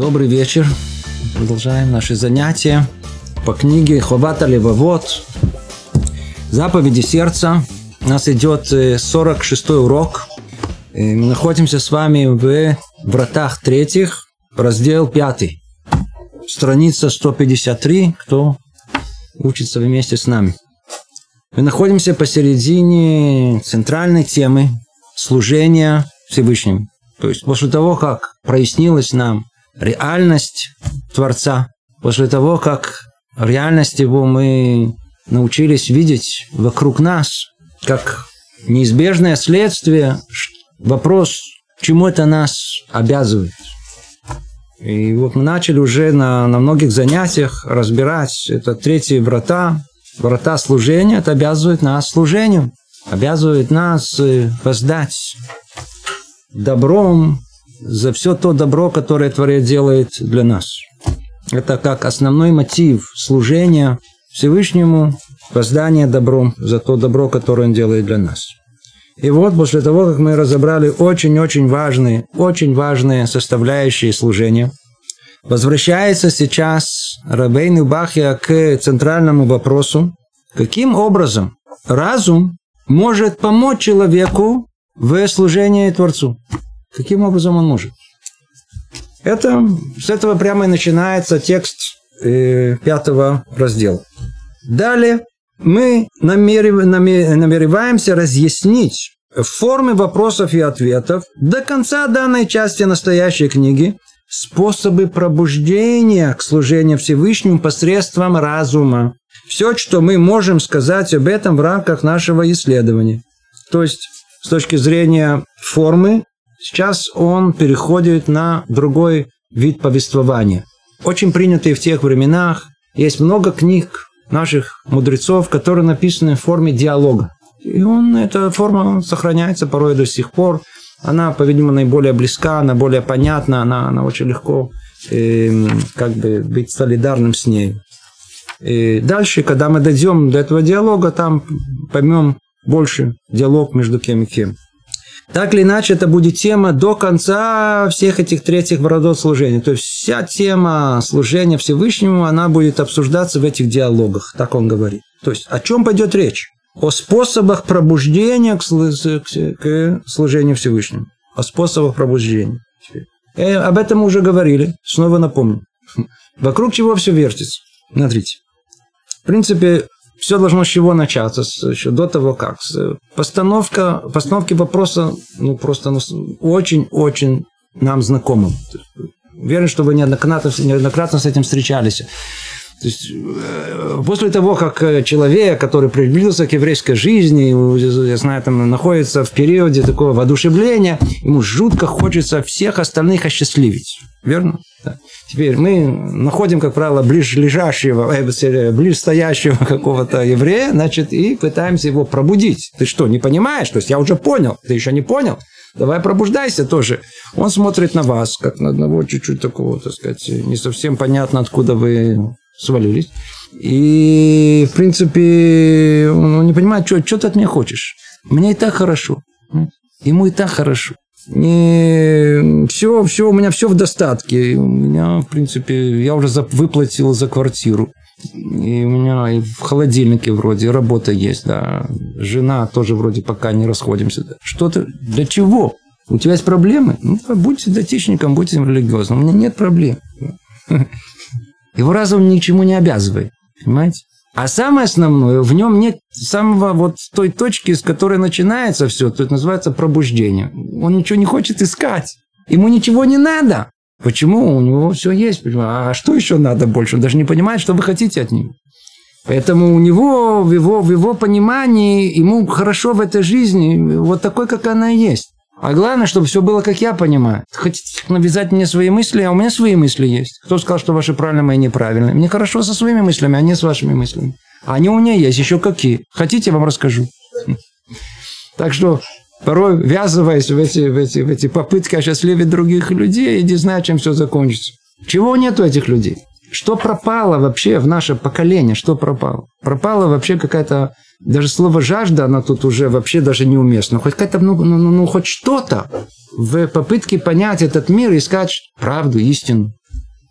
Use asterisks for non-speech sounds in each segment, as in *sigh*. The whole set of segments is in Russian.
Добрый вечер. Продолжаем наши занятия по книге Ховата Левовод. Заповеди сердца. У нас идет 46 урок. Мы находимся с вами в вратах третьих, раздел пятый. Страница 153, кто учится вместе с нами. Мы находимся посередине центральной темы служения Всевышнему. То есть после того, как прояснилась нам реальность Творца, после того, как реальность Его мы научились видеть вокруг нас, как неизбежное следствие, вопрос, чему это нас обязывает. И вот мы начали уже на, на многих занятиях разбирать это третьи врата, врата служения, это обязывает нас служению, обязывает нас э, воздать добром за все то добро, которое Творец делает для нас. Это как основной мотив служения Всевышнему, воздание добром за то добро, которое Он делает для нас. И вот после того, как мы разобрали очень-очень важные, очень важные составляющие служения, возвращается сейчас Рабейн Бахья к центральному вопросу, каким образом разум может помочь человеку в служении Творцу. Каким образом он может? Это, с этого прямо и начинается текст э, пятого раздела. Далее мы намерев, намереваемся разъяснить формы вопросов и ответов до конца данной части настоящей книги способы пробуждения к служению Всевышнему посредством разума. Все, что мы можем сказать об этом в рамках нашего исследования. То есть с точки зрения формы, сейчас он переходит на другой вид повествования. Очень принятый в тех временах. Есть много книг наших мудрецов, которые написаны в форме диалога. И он, эта форма сохраняется порой до сих пор. Она, по-видимому, наиболее близка, она более понятна, она, она очень легко э, как бы быть солидарным с ней. И дальше, когда мы дойдем до этого диалога, там поймем больше диалог между кем и кем. Так или иначе, это будет тема до конца всех этих третьих родов служения. То есть вся тема служения Всевышнему, она будет обсуждаться в этих диалогах, так он говорит. То есть о чем пойдет речь? О способах пробуждения к, служению Всевышнему. О способах пробуждения. И э, об этом мы уже говорили, снова напомню. Вокруг чего все вертится. Смотрите. В принципе, все должно с чего начаться, с, еще до того как. С, постановка, постановки вопроса, ну, просто ну, очень-очень нам знакомым. Уверен, что вы неоднократно, неоднократно с этим встречались. То есть, э, после того, как э, человек, который приблизился к еврейской жизни, я знаю, там находится в периоде такого воодушевления, ему жутко хочется всех остальных осчастливить. Верно? Да. Теперь мы находим, как правило, ближайшего, э, ближстоящего *laughs* какого-то еврея, значит, и пытаемся его пробудить. Ты что, не понимаешь? То есть я уже понял, ты еще не понял? Давай пробуждайся тоже. Он смотрит на вас, как на одного чуть-чуть такого, так сказать, не совсем понятно, откуда вы свалились. И, в принципе, он не понимает, что, что ты от меня хочешь. Мне и так хорошо. Ему и так хорошо. Не, все, все, у меня все в достатке. У меня, в принципе, я уже за, выплатил за квартиру. И у меня и в холодильнике вроде работа есть, да. Жена тоже вроде пока не расходимся. Что-то, для чего? У тебя есть проблемы? Ну, будьте датичником, будьте религиозным. У меня нет проблем. Его разум ничему не обязывает. Понимаете? А самое основное, в нем нет самого вот той точки, с которой начинается все, то это называется пробуждение. Он ничего не хочет искать. Ему ничего не надо. Почему? У него все есть. А что еще надо больше? Он даже не понимает, что вы хотите от него. Поэтому у него, в его, в его понимании, ему хорошо в этой жизни, вот такой, как она есть. А главное, чтобы все было, как я понимаю. Хотите навязать мне свои мысли, а у меня свои мысли есть. Кто сказал, что ваши правильные, мои неправильные? Мне хорошо со своими мыслями, а не с вашими мыслями. А они у меня есть, еще какие. Хотите, вам расскажу. Так что порой ввязываясь в эти, в эти, в эти попытки осчастливить других людей, не знаю, чем все закончится. Чего нет у этих людей? Что пропало вообще в наше поколение? Что пропало? Пропало вообще какая-то... Даже слово «жажда», оно тут уже вообще даже неуместно. Хоть какая-то, ну, ну, ну, ну хоть что-то в попытке понять этот мир, искать правду, истину.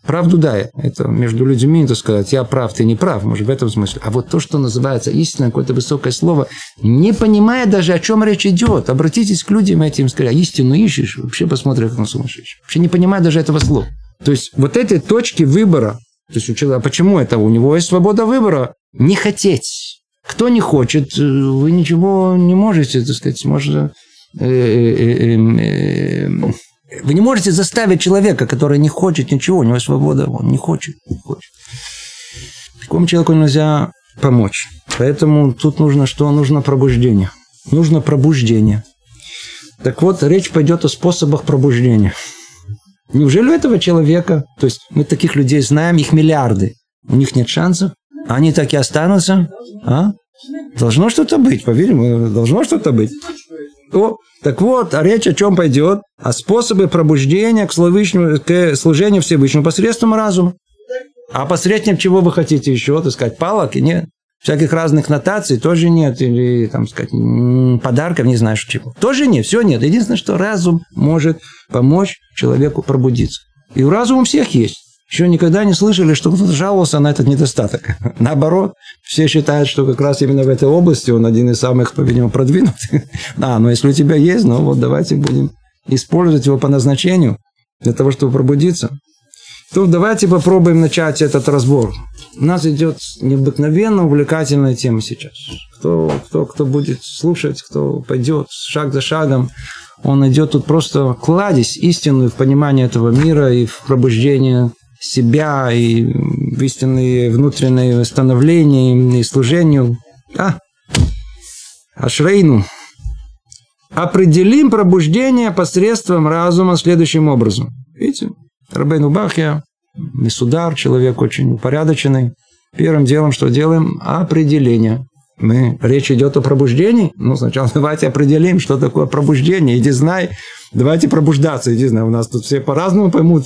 Правду да, это между людьми, так сказать, я прав, ты не прав, может, в этом смысле. А вот то, что называется истина, какое-то высокое слово, не понимая даже, о чем речь идет, обратитесь к людям этим, скажите, а истину ищешь, вообще посмотри, как на сумасшедший. Вообще не понимая даже этого слова. То есть, вот эти точки выбора, то есть, у человека, а почему это? У него есть свобода выбора. Не хотеть. Кто не хочет, э, вы ничего не можете, так сказать, можно э, э, вы не можете заставить человека, который не хочет ничего, у него свобода, он не хочет, не хочет. Такому человеку нельзя помочь. Поэтому тут нужно что? Нужно пробуждение. Нужно пробуждение. Так вот, речь пойдет о способах пробуждения. Неужели у этого человека, то есть мы таких людей знаем, их миллиарды, у них нет шансов, они так и останутся? А? Должно что-то быть, поверим, должно что-то быть. О, так вот, а речь о чем пойдет? О способе пробуждения к, к служению Всевышнему посредством разума. А посредством чего вы хотите еще? Так сказать, палок? Нет. Всяких разных нотаций тоже нет. Или, там сказать, подарков, не знаю, чего. Тоже нет, все нет. Единственное, что разум может помочь человеку пробудиться. И у разума у всех есть. Еще никогда не слышали, что кто-то жаловался на этот недостаток. *laughs* Наоборот, все считают, что как раз именно в этой области он один из самых, по-видимому, продвинутых. *laughs* А, но если у тебя есть, ну вот давайте будем использовать его по назначению для того, чтобы пробудиться. То давайте попробуем начать этот разбор. У нас идет необыкновенно увлекательная тема сейчас. Кто, кто, кто будет слушать, кто пойдет шаг за шагом, он идет тут просто кладезь истинную в понимание этого мира и в пробуждение себя и в истинные внутренние становления и служению. А, Ашрейну. Определим пробуждение посредством разума следующим образом. Видите, Рабейну Бахья, Мисудар, человек очень упорядоченный. Первым делом, что делаем? Определение. Мы, речь идет о пробуждении. Ну, сначала *laughs* давайте определим, что такое пробуждение. Иди знай, давайте пробуждаться. Иди знай, у нас тут все по-разному поймут.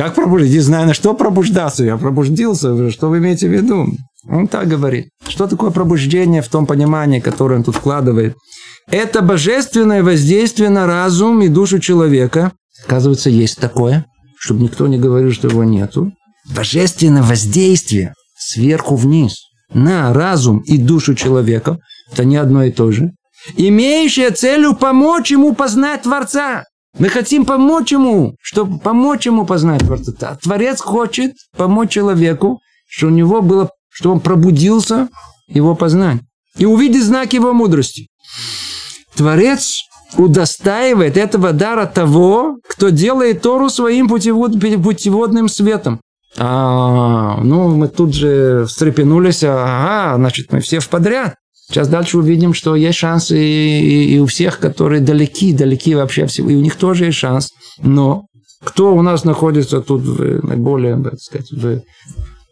Как пробудиться? Не знаю, на что пробуждаться. Я пробудился. Что вы имеете в виду? Он так говорит. Что такое пробуждение в том понимании, которое он тут вкладывает? Это божественное воздействие на разум и душу человека. Оказывается, есть такое, чтобы никто не говорил, что его нету. Божественное воздействие сверху вниз на разум и душу человека. Это не одно и то же. Имеющее целью помочь ему познать Творца. Мы хотим помочь ему, чтобы помочь ему познать Творца. Творец хочет помочь человеку, чтобы у него было, чтобы он пробудился, его познать. И увидеть знак его мудрости. Творец удостаивает этого дара того, кто делает Тору своим путевод, путеводным светом. А, ну, мы тут же встрепенулись, ага, значит, мы все в подряд. Сейчас дальше увидим, что есть шанс и, и, и у всех, которые далеки, далеки вообще всего, и у них тоже есть шанс. Но кто у нас находится тут в наиболее, так сказать, в,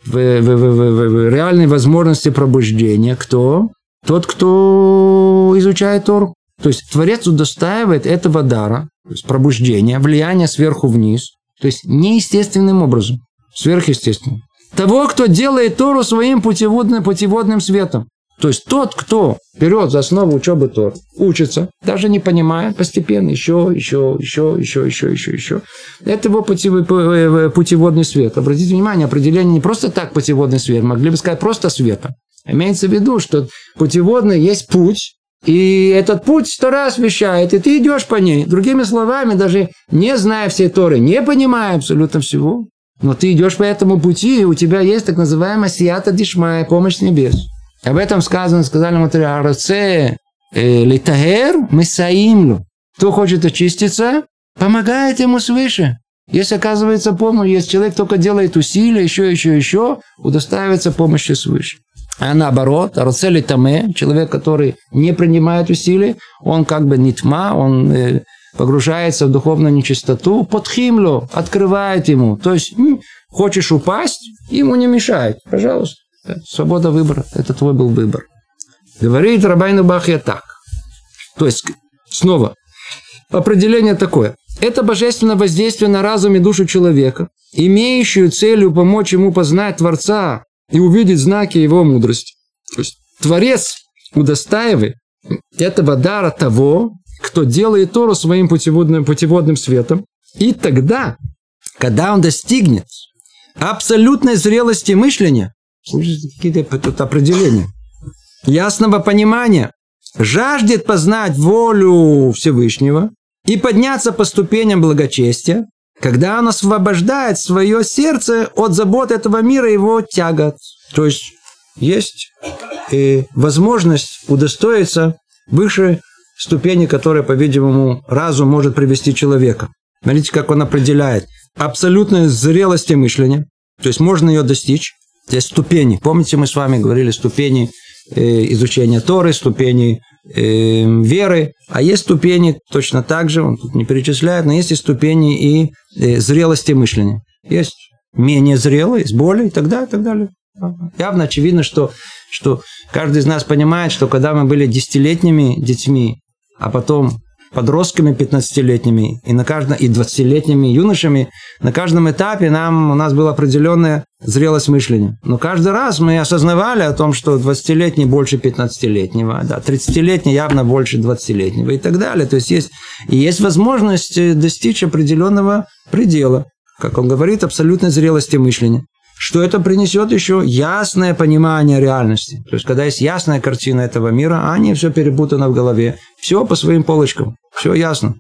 в, в, в, в, в реальной возможности пробуждения? Кто? Тот, кто изучает Тору. То есть Творец удостаивает этого дара, то есть пробуждения, влияния сверху вниз, то есть неестественным образом, сверхъестественным. Того, кто делает Тору своим путеводным, путеводным светом. То есть тот, кто берет за основу учебы Тор, учится, даже не понимая, постепенно еще, еще, еще, еще, еще, еще, еще. Это его путеводный свет. Обратите внимание, определение не просто так путеводный свет, могли бы сказать просто света. Имеется в виду, что путеводный есть путь, и этот путь сто раз вещает, и ты идешь по ней. Другими словами, даже не зная всей Торы, не понимая абсолютно всего, но ты идешь по этому пути, и у тебя есть так называемая сията дишмая, помощь небес. Об этом сказано, сказали материал Раце э, Литагер Месаимлю. Кто хочет очиститься, помогает ему свыше. Если оказывается помощь, если человек только делает усилия, еще, еще, еще, удостаивается помощи свыше. А наоборот, Арцели Таме, человек, который не принимает усилий, он как бы не тьма, он э, погружается в духовную нечистоту, под химлю открывает ему. То есть, хочешь упасть, ему не мешает. Пожалуйста. Свобода выбора. Это твой был выбор. Говорит Рабайну Бахья так. То есть, снова, определение такое. Это божественное воздействие на разум и душу человека, имеющую целью помочь ему познать Творца и увидеть знаки его мудрости. То есть, Творец удостаивает этого дара того, кто делает Тору своим путеводным, путеводным светом. И тогда, когда он достигнет абсолютной зрелости мышления. Какие-то тут определения. Ясного понимания. Жаждет познать волю Всевышнего и подняться по ступеням благочестия, когда он освобождает свое сердце от забот этого мира и его тягот. То есть есть и возможность удостоиться выше ступени, которая, по-видимому, разум может привести человека. Смотрите, как он определяет. Абсолютная зрелость мышления. То есть можно ее достичь. Здесь ступени. Помните, мы с вами говорили ступени э, изучения Торы, ступени э, веры. А есть ступени точно так же, он тут не перечисляет, но есть и ступени и э, зрелости мышления. Есть менее зрелые, есть более и так далее, и так далее. Явно очевидно, что, что каждый из нас понимает, что когда мы были десятилетними детьми, а потом подростками 15-летними и, на каждом, и 20-летними юношами, на каждом этапе нам, у нас была определенная зрелость мышления. Но каждый раз мы осознавали о том, что 20-летний больше 15-летнего, да, 30-летний явно больше 20-летнего и так далее. То есть есть, есть возможность э, достичь определенного предела, как он говорит, абсолютной зрелости мышления что это принесет еще ясное понимание реальности. То есть, когда есть ясная картина этого мира, а не все перепутано в голове. Все по своим полочкам. Все ясно.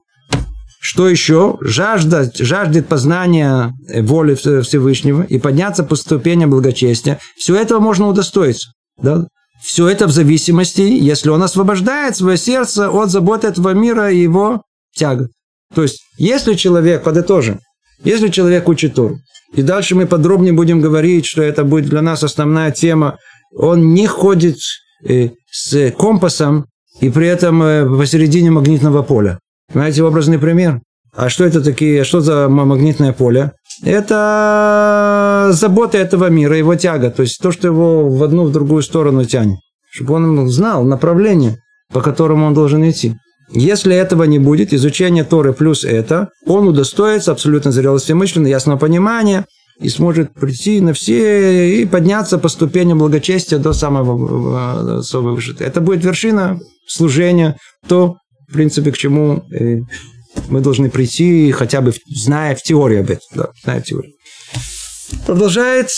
Что еще? Жажда, жаждет познания воли Всевышнего и подняться по ступеням благочестия. Все этого можно удостоиться. Да? Все это в зависимости, если он освобождает свое сердце от заботы этого мира и его тяга. То есть, если человек, подытожим, если человек учит Тору, и дальше мы подробнее будем говорить, что это будет для нас основная тема. Он не ходит э, с компасом и при этом э, посередине магнитного поля. Знаете, образный пример? А что это такие, что за магнитное поле? Это забота этого мира, его тяга, то есть то, что его в одну, в другую сторону тянет. Чтобы он знал направление, по которому он должен идти. Если этого не будет, изучение Торы плюс это, он удостоится абсолютно зрелости мысленно, ясного понимания и сможет прийти на все и подняться по ступеням благочестия до самого, самого высшего. Это будет вершина служения, то, в принципе, к чему э, мы должны прийти, хотя бы зная в теории об этом. Да, зная в теории. Продолжает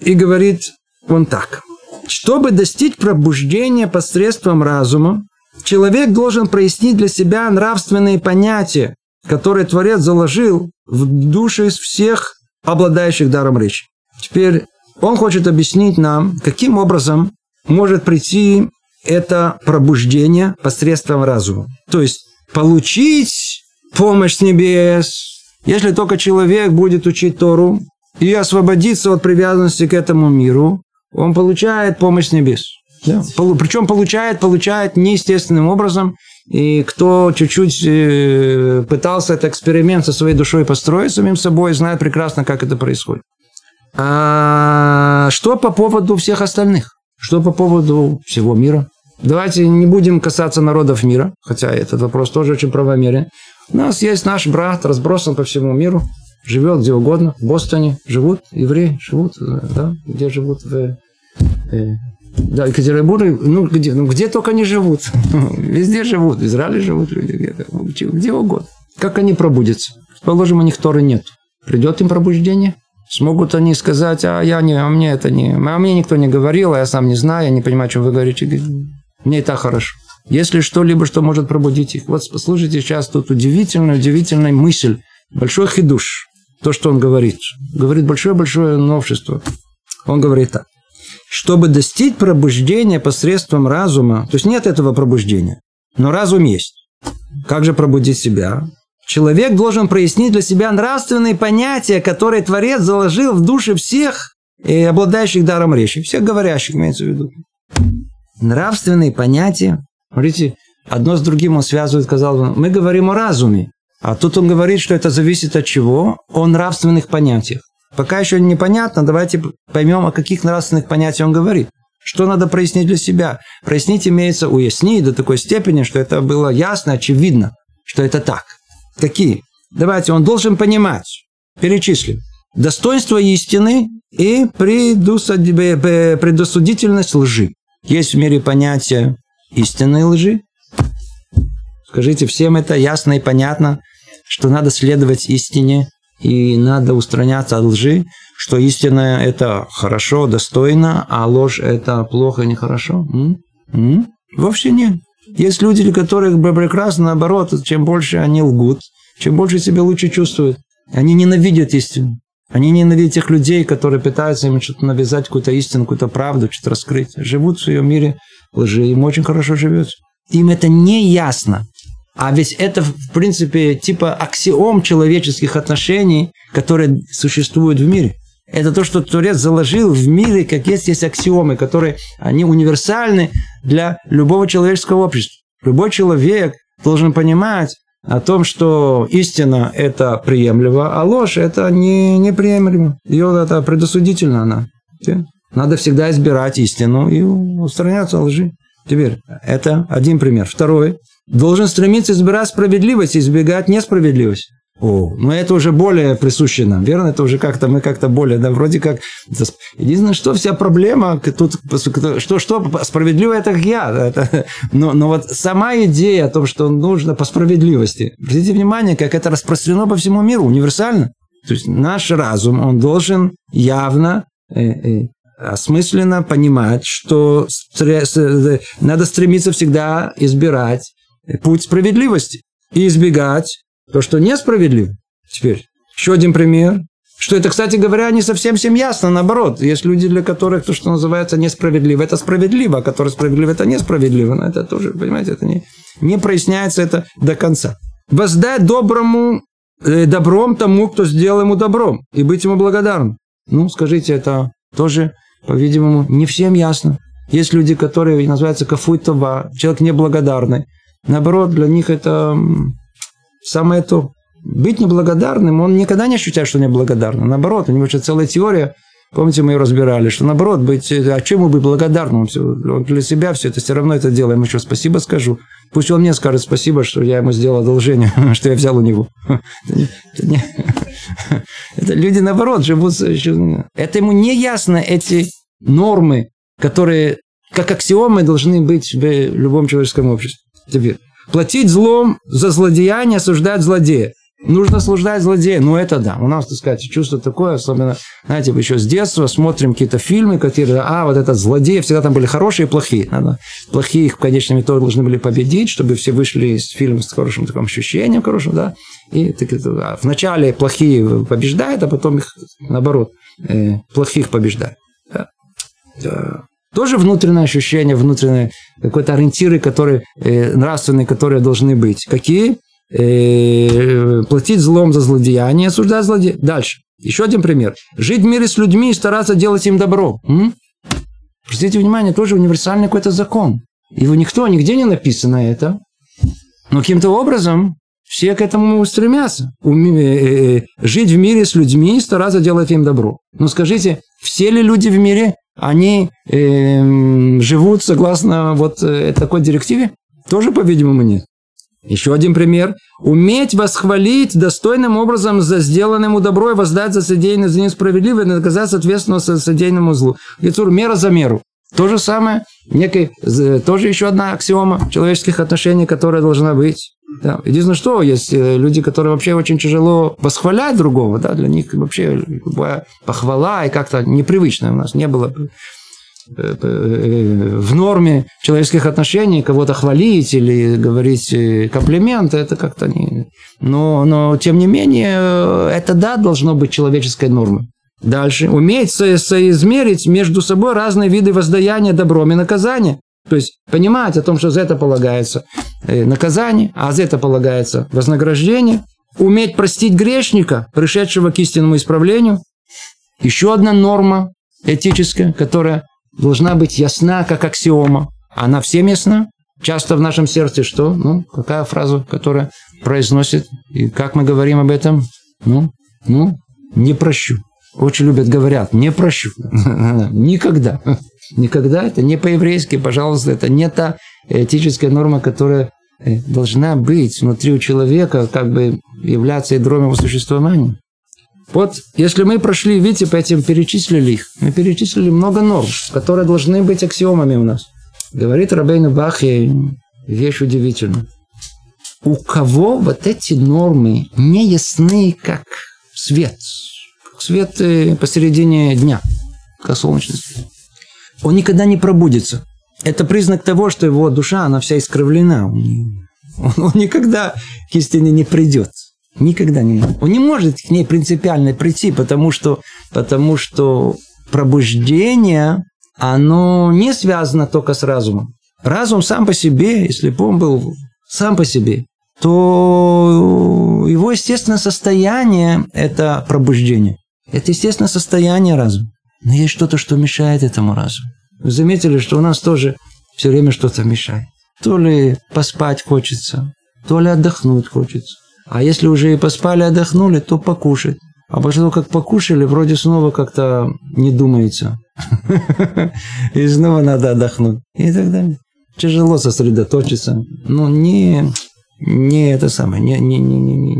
и говорит он так. Чтобы достичь пробуждения посредством разума, Человек должен прояснить для себя нравственные понятия, которые Творец заложил в души из всех обладающих даром речи. Теперь он хочет объяснить нам, каким образом может прийти это пробуждение посредством разума. То есть получить помощь с небес, если только человек будет учить Тору и освободиться от привязанности к этому миру, он получает помощь с небес. Да. Причем получает, получает неестественным образом. И кто чуть-чуть э, пытался этот эксперимент со своей душой построить самим собой, знает прекрасно, как это происходит. А что по поводу всех остальных? Что по поводу всего мира? Давайте не будем касаться народов мира, хотя этот вопрос тоже очень правомерен. У нас есть наш брат, разбросан по всему миру, живет где угодно, в Бостоне живут, евреи живут, э, да, где живут в э, да, Екатеринбург, ну где, ну где только они живут. *laughs* Везде живут, в Израиле живут люди, где, где угодно. Как они пробудятся? Положим, у них Торы нет. Придет им пробуждение? Смогут они сказать, а я не, а мне это не, а мне никто не говорил, а я сам не знаю, я не понимаю, что вы говорите. Мне и так хорошо. Если что-либо, что может пробудить их. Вот послушайте сейчас тут удивительная, удивительная мысль. Большой хидуш. То, что он говорит. Говорит большое-большое новшество. Он говорит так чтобы достичь пробуждения посредством разума, то есть нет этого пробуждения, но разум есть. Как же пробудить себя? Человек должен прояснить для себя нравственные понятия, которые Творец заложил в души всех и обладающих даром речи, всех говорящих, имеется в виду. Нравственные понятия. Смотрите, одно с другим он связывает, сказал он, мы говорим о разуме, а тут он говорит, что это зависит от чего? О нравственных понятиях. Пока еще непонятно, давайте поймем, о каких нравственных понятиях он говорит. Что надо прояснить для себя? Прояснить имеется уяснить до такой степени, что это было ясно, очевидно, что это так. Какие? Давайте, он должен понимать. Перечислим. Достоинство истины и предосудительность лжи. Есть в мире понятие истинной лжи. Скажите, всем это ясно и понятно, что надо следовать истине и надо устраняться от лжи, что истина – это хорошо, достойно, а ложь – это плохо, нехорошо? М? М? Вовсе нет. Есть люди, которых прекрасно, наоборот, чем больше они лгут, чем больше себя лучше чувствуют. Они ненавидят истину. Они ненавидят тех людей, которые пытаются им что-то навязать, какую-то истину, какую-то правду, что-то раскрыть. Живут в своем мире лжи, им очень хорошо живется. Им это не ясно. А ведь это, в принципе, типа аксиом человеческих отношений, которые существуют в мире. Это то, что Творец заложил в мире, как есть, есть аксиомы, которые они универсальны для любого человеческого общества. Любой человек должен понимать о том, что истина – это приемлемо, а ложь – это не, неприемлемо. Ее это предосудительно она. Надо всегда избирать истину и устраняться лжи. Теперь, это один пример. Второй. Должен стремиться избирать справедливость и избегать несправедливость. О, ну это уже более присуще нам, верно? Это уже как-то мы как-то более, да, вроде как. Единственное, что вся проблема тут, что, что справедливо это как я, это, *laughs* но, но вот сама идея о том, что нужно по справедливости. Обратите внимание, как это распространено по всему миру, универсально. То есть наш разум, он должен явно э, э, осмысленно понимать, что э, надо стремиться всегда избирать путь справедливости и избегать то, что несправедливо. Теперь, еще один пример. Что это, кстати говоря, не совсем всем ясно. Наоборот, есть люди, для которых то, что называется несправедливо, это справедливо, а которое справедливо, это несправедливо. Но это тоже, понимаете, это не, не проясняется это до конца. Воздай доброму э, добром тому, кто сделал ему добром, и быть ему благодарным. Ну, скажите, это тоже, по-видимому, не всем ясно. Есть люди, которые называются кафуйтова, человек неблагодарный. Наоборот, для них это самое то. Быть неблагодарным, он никогда не ощущает, что неблагодарным. Наоборот, у него еще целая теория, помните, мы ее разбирали, что наоборот, быть, а чем ему быть благодарным? Он для себя все это, все равно это делаем. Еще спасибо скажу. Пусть он мне скажет спасибо, что я ему сделал одолжение, *laughs* что я взял у него. *laughs* Это, не, *laughs* это люди, наоборот, живут... Это ему не ясно, эти нормы, которые как аксиомы должны быть в любом человеческом обществе. Теперь, Платить злом за злодеяние, осуждать злодея. Нужно осуждать злодея. Ну, это да. У нас, так сказать, чувство такое, особенно, знаете, еще с детства смотрим какие-то фильмы, которые, а, вот этот злодей, всегда там были хорошие и плохие. Надо, плохие их в конечном итоге должны были победить, чтобы все вышли из фильма с хорошим таким ощущением, хорошим, да. И так, а вначале плохие побеждают, а потом их, наоборот, э, плохих побеждают. Тоже внутреннее ощущение, внутренние какой-то ориентиры, которые, э, нравственные, которые должны быть. Какие? Э, платить злом за злодеяние, осуждать злодея. Дальше. Еще один пример. Жить в мире с людьми и стараться делать им добро. М? Обратите внимание, тоже универсальный какой-то закон. Его никто, нигде не написано это. Но каким-то образом все к этому стремятся. Уми, э, э, жить в мире с людьми и стараться делать им добро. Ну скажите, все ли люди в мире они э, живут согласно вот э, такой директиве? Тоже, по-видимому, нет. Еще один пример. Уметь восхвалить достойным образом за сделанному добро и воздать за содеянное за несправедливое наказать соответственно за содеянному злу. Лицур мера за меру. То же самое, некой, тоже еще одна аксиома человеческих отношений, которая должна быть. Да. Единственное, что есть э, люди, которые вообще очень тяжело восхвалять другого, да, для них вообще любая похвала и как-то непривычно у нас не было э, э, в норме человеческих отношений кого-то хвалить или говорить комплименты, это как-то не... Но, но, тем не менее, это, да, должно быть человеческой нормой. Дальше. Уметь со- соизмерить между собой разные виды воздаяния добром и наказания. То есть понимать о том, что за это полагается э, наказание, а за это полагается вознаграждение. Уметь простить грешника, пришедшего к истинному исправлению. Еще одна норма этическая, которая должна быть ясна, как аксиома. Она всем ясна. Часто в нашем сердце что? Ну, какая фраза, которая произносит, и как мы говорим об этом? Ну, ну, не прощу. Очень любят, говорят, не прощу. *laughs* Никогда. Никогда это не по-еврейски, пожалуйста, это не та этическая норма, которая э, должна быть внутри у человека, как бы являться ядром его существования. Вот, если мы прошли, видите, по этим перечислили их, мы перечислили много норм, которые должны быть аксиомами у нас. Говорит Рабейну Бахе вещь удивительная. У кого вот эти нормы не ясны, как свет. Свет э, посередине дня, как солнечный свет. Он никогда не пробудится. Это признак того, что его душа, она вся искривлена. Он, он, никогда к истине не придет. Никогда не может. Он не может к ней принципиально прийти, потому что, потому что пробуждение, оно не связано только с разумом. Разум сам по себе, если бы он был сам по себе, то его естественное состояние – это пробуждение. Это естественное состояние разума. Но есть что-то, что мешает этому разуму. Вы заметили, что у нас тоже все время что-то мешает. То ли поспать хочется, то ли отдохнуть хочется. А если уже и поспали, отдохнули, то покушать. А после того, как покушали, вроде снова как-то не думается. *laughs* И снова надо отдохнуть. И так далее. Тяжело сосредоточиться. Но не, не это самое, не, не, не, не, не.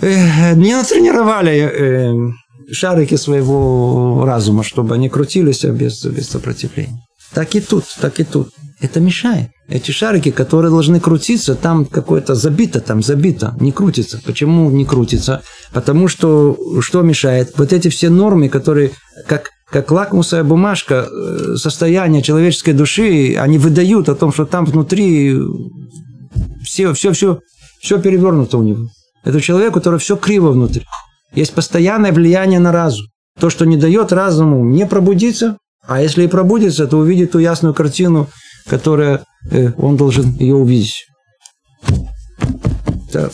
Не натренировали э, шарики своего разума, чтобы они крутились без, без сопротивления. Так и тут, так и тут. Это мешает. Эти шарики, которые должны крутиться, там какое-то забито, там забито, не крутится. Почему не крутится? Потому что что мешает? Вот эти все нормы, которые как, как лакмусовая бумажка э, состояния человеческой души, они выдают о том, что там внутри все, все, все, все перевернуто у него. Это человек, у которого все криво внутри. Есть постоянное влияние на разум. То, что не дает разуму не пробудиться, а если и пробудится, то увидит ту ясную картину, которая э, он должен ее увидеть. Это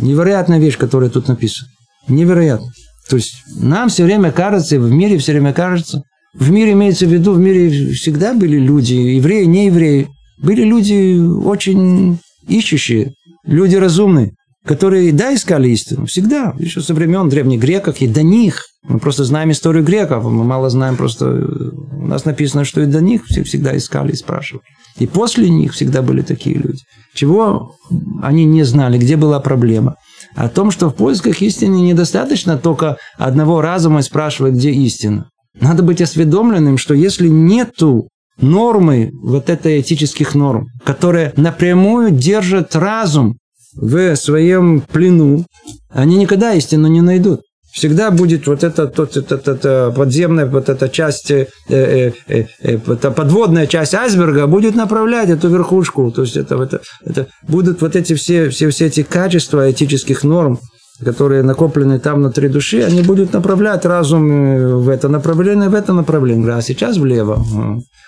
невероятная вещь, которая тут написана. Невероятно. То есть нам все время кажется, в мире все время кажется, в мире имеется в виду, в мире всегда были люди, евреи, не евреи, были люди очень ищущие, люди разумные которые, да, искали истину, всегда, еще со времен древних греков, и до них. Мы просто знаем историю греков, мы мало знаем просто... У нас написано, что и до них все всегда искали и спрашивали. И после них всегда были такие люди. Чего они не знали, где была проблема? О том, что в поисках истины недостаточно только одного разума спрашивать, где истина. Надо быть осведомленным, что если нету нормы, вот этой этических норм, которые напрямую держат разум в своем плену, они никогда истину не найдут. Всегда будет вот эта, тот, это, это, подземная вот эта часть, э, э, э, э, подводная часть айсберга будет направлять эту верхушку. То есть это, это, это будут вот эти все, все, все эти качества этических норм, которые накоплены там внутри души, они будут направлять разум э, в это направление, в это направление. А сейчас влево.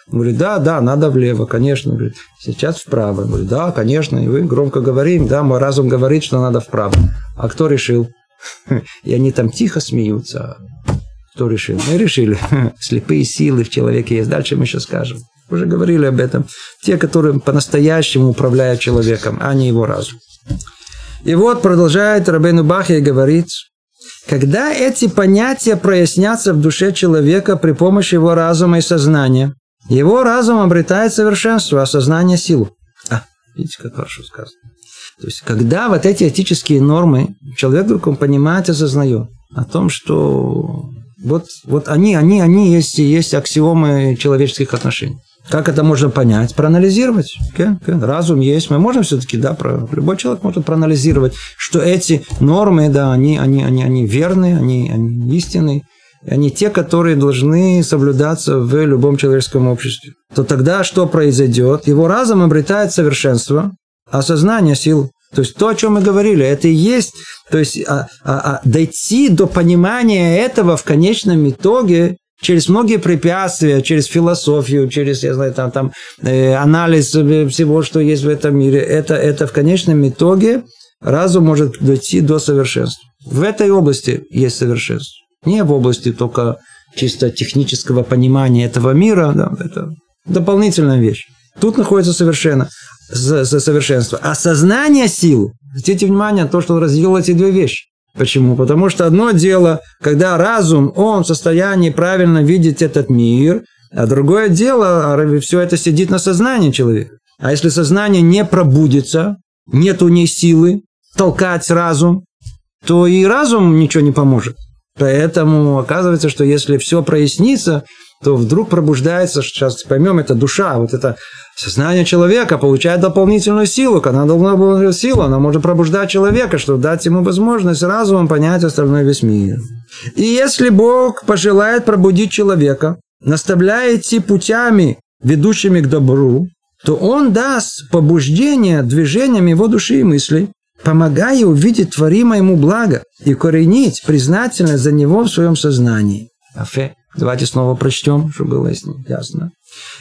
Говорит, да, да, надо влево, конечно. Говорит, сейчас вправо. Говорит, да, конечно. И вы громко говорим, да, мой разум говорит, что надо вправо. А кто решил? *laughs* И они там тихо смеются. Кто решил? Мы решили. *laughs* Слепые силы в человеке есть. Дальше мы еще скажем. Уже говорили об этом. Те, которые по-настоящему управляют человеком, а не его разум. И вот продолжает Рабейну Бахи и говорит, когда эти понятия прояснятся в душе человека при помощи его разума и сознания, его разум обретает совершенство, а сознание – силу. А, видите, как хорошо сказано. То есть, когда вот эти этические нормы человек вдруг он понимает и осознает о том, что вот, вот они, они, они есть, есть аксиомы человеческих отношений. Как это можно понять? Проанализировать. Okay? Okay. Разум есть. Мы можем все-таки, да, про... любой человек может проанализировать, что эти нормы, да, они, они, они, они верны, они, они истинны они те, которые должны соблюдаться в любом человеческом обществе. То тогда что произойдет? Его разум обретает совершенство, а сознание сил. То есть то, о чем мы говорили, это и есть, то есть а, а, а, дойти до понимания этого в конечном итоге через многие препятствия, через философию, через, я знаю, там, там э, анализ всего, что есть в этом мире, это, это в конечном итоге разум может дойти до совершенства. В этой области есть совершенство. Не в области только чисто технического понимания этого мира, да, это дополнительная вещь. Тут находится совершенно совершенство. А сознание сил, обратите внимание на то, что он разделил эти две вещи. Почему? Потому что одно дело, когда разум, он в состоянии правильно видеть этот мир, а другое дело, все это сидит на сознании человека. А если сознание не пробудится, нет у ней силы толкать разум, то и разум ничего не поможет. Поэтому оказывается, что если все прояснится, то вдруг пробуждается, сейчас поймем, это душа, вот это сознание человека получает дополнительную силу. Когда должна была силу, она может пробуждать человека, чтобы дать ему возможность разумом понять остальной весь мир. И если Бог пожелает пробудить человека, наставляя идти путями, ведущими к добру, то Он даст побуждение движением его души и мыслей, помогая увидеть творимое ему благо и коренить признательность за него в своем сознании. Афе. Давайте снова прочтем, чтобы было ясно.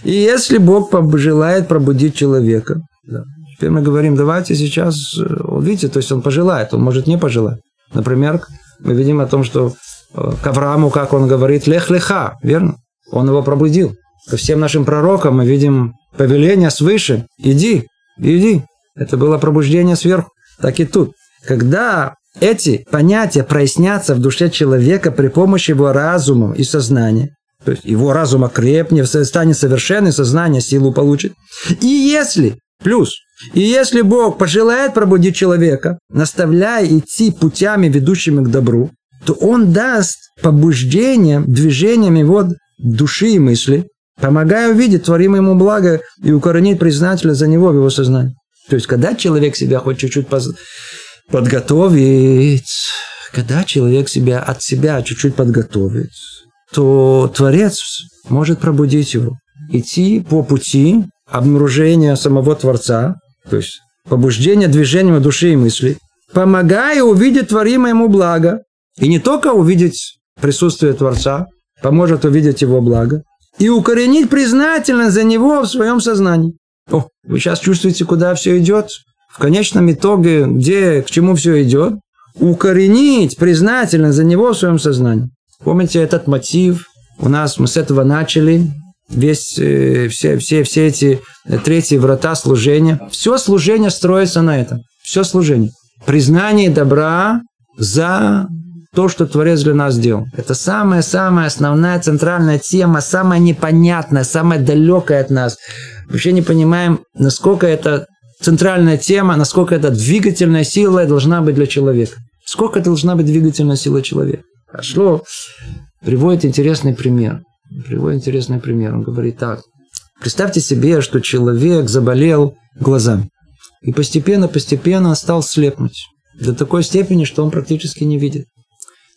И если Бог пожелает пробудить человека, да, теперь мы говорим, давайте сейчас, э, видите, то есть он пожелает, он может не пожелать. Например, мы видим о том, что э, к Аврааму, как он говорит, лех-леха, верно? Он его пробудил. Ко всем нашим пророкам мы видим повеление свыше, иди, иди. Это было пробуждение сверху. Так и тут. Когда эти понятия прояснятся в душе человека при помощи его разума и сознания. То есть его разум окрепнет, станет совершенный, сознание силу получит. И если, плюс, и если Бог пожелает пробудить человека, наставляя идти путями, ведущими к добру, то Он даст побуждение движением его души и мысли, помогая увидеть творимое ему благо и укоренить признателя за него в его сознании. То есть, когда человек себя хоть чуть-чуть подготовить, когда человек себя от себя чуть-чуть подготовит, то Творец может пробудить его, идти по пути обнаружения самого Творца, то есть побуждения движением души и мысли, помогая увидеть творимое ему благо, и не только увидеть присутствие Творца, поможет увидеть его благо, и укоренить признательность за него в своем сознании. О, вы сейчас чувствуете, куда все идет? Конечном итоге, где, к чему все идет, укоренить признательно за него в своем сознании. Помните этот мотив? У нас мы с этого начали. Весь, э, все, все, все эти третьи врата служения. Все служение строится на этом. Все служение. Признание добра за то, что Творец для нас сделал. Это самая-самая основная центральная тема, самая непонятная, самая далекая от нас. Вообще не понимаем, насколько это центральная тема, насколько эта двигательная сила должна быть для человека. Сколько должна быть двигательная сила человека? Пошло. Приводит интересный пример. Приводит интересный пример. Он говорит так. Представьте себе, что человек заболел глазами. И постепенно-постепенно стал слепнуть. До такой степени, что он практически не видит.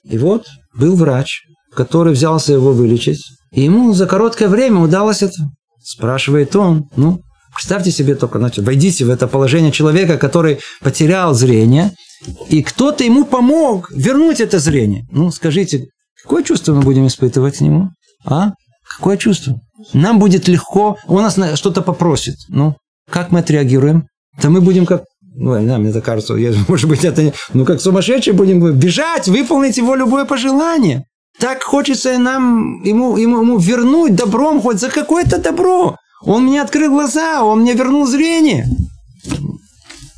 И вот был врач, который взялся его вылечить. И ему за короткое время удалось это. Спрашивает он, ну, Представьте себе только, значит, войдите в это положение человека, который потерял зрение, и кто-то ему помог вернуть это зрение. Ну, скажите, какое чувство мы будем испытывать к нему? А? Какое чувство? Нам будет легко, он нас что-то попросит. Ну, как мы отреагируем? Да мы будем как ну, да, мне так кажется, я, *laughs* может быть, это ну, как сумасшедшие будем бежать, выполнить его любое пожелание. Так хочется нам ему, ему, ему вернуть добром хоть за какое-то добро. Он мне открыл глаза, он мне вернул зрение.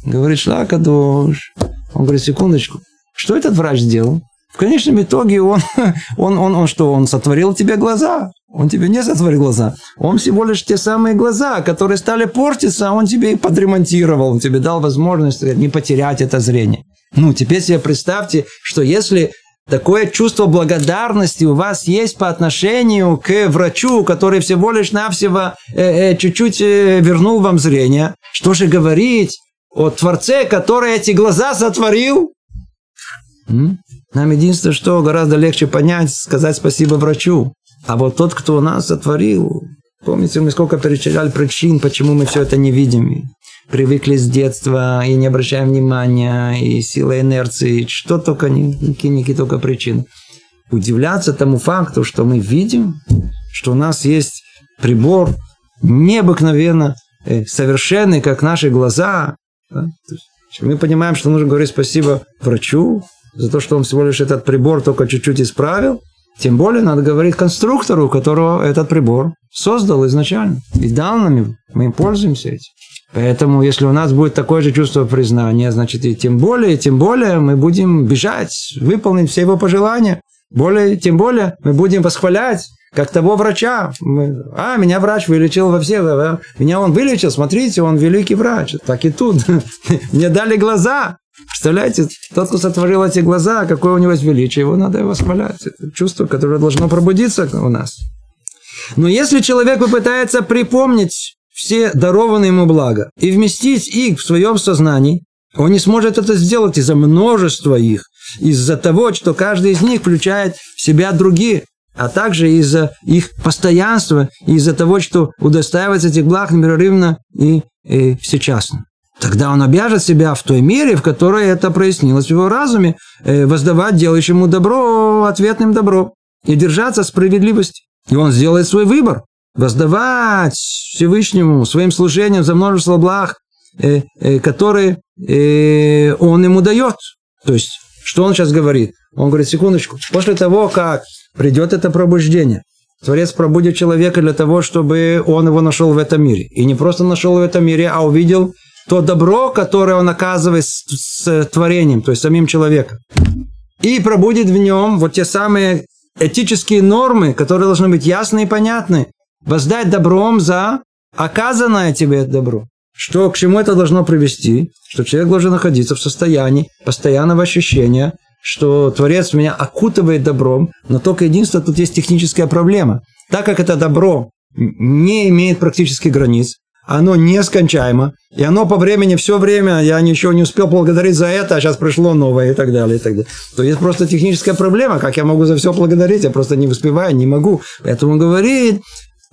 Говорит, Шлакадош. Он говорит, секундочку, что этот врач сделал? В конечном итоге он, *laughs* он, он, он что, он сотворил тебе глаза? Он тебе не сотворил глаза. Он всего лишь те самые глаза, которые стали портиться, он тебе их подремонтировал. Он тебе дал возможность не потерять это зрение. Ну, теперь себе представьте, что если такое чувство благодарности у вас есть по отношению к врачу, который всего лишь навсего э, э, чуть-чуть э, вернул вам зрение. Что же говорить о Творце, который эти глаза сотворил? М? Нам единственное, что гораздо легче понять, сказать спасибо врачу. А вот тот, кто нас сотворил, помните, мы сколько перечисляли причин, почему мы все это не видим привыкли с детства и не обращаем внимания, и сила инерции, что только, никакие только причины. Удивляться тому факту, что мы видим, что у нас есть прибор необыкновенно э, совершенный, как наши глаза. Да? мы понимаем, что нужно говорить спасибо врачу за то, что он всего лишь этот прибор только чуть-чуть исправил. Тем более надо говорить конструктору, которого этот прибор создал изначально и дал нам его. Мы им пользуемся этим. Поэтому, если у нас будет такое же чувство признания, значит, и тем более, тем более мы будем бежать, выполнить все его пожелания. Более, тем более мы будем восхвалять, как того врача. Мы, а, меня врач вылечил во всех. А, меня он вылечил, смотрите, он великий врач. Так и тут. *laughs* Мне дали глаза. Представляете, тот, кто сотворил эти глаза, какое у него есть величие, его надо восхвалять. Это чувство, которое должно пробудиться у нас. Но если человек попытается припомнить все дарованные ему блага и вместить их в своем сознании, он не сможет это сделать из-за множества их, из-за того, что каждый из них включает в себя другие, а также из-за их постоянства, из-за того, что удостаивается этих благ непрерывно и, и всечасно. Тогда он обяжет себя в той мере, в которой это прояснилось в его разуме, э, воздавать делающему добро ответным добро и держаться справедливости. И он сделает свой выбор. Воздавать Всевышнему своим служением за множество благ, э, э, которые он ему дает. То есть, что он сейчас говорит? Он говорит, секундочку, после того, как придет это пробуждение, Творец пробудет человека для того, чтобы он его нашел в этом мире. И не просто нашел в этом мире, а увидел то добро, которое он оказывает с, с творением, то есть самим человеком. И пробудет в нем вот те самые этические нормы, которые должны быть ясны и понятны. Воздать добром за оказанное тебе добро. Что, к чему это должно привести? Что человек должен находиться в состоянии постоянного ощущения, что Творец меня окутывает добром, но только единственное, тут есть техническая проблема. Так как это добро не имеет практически границ, оно нескончаемо, и оно по времени все время, я ничего не успел благодарить за это, а сейчас пришло новое и так далее, и так далее. То есть просто техническая проблема, как я могу за все благодарить, я просто не успеваю, не могу. Поэтому говорит,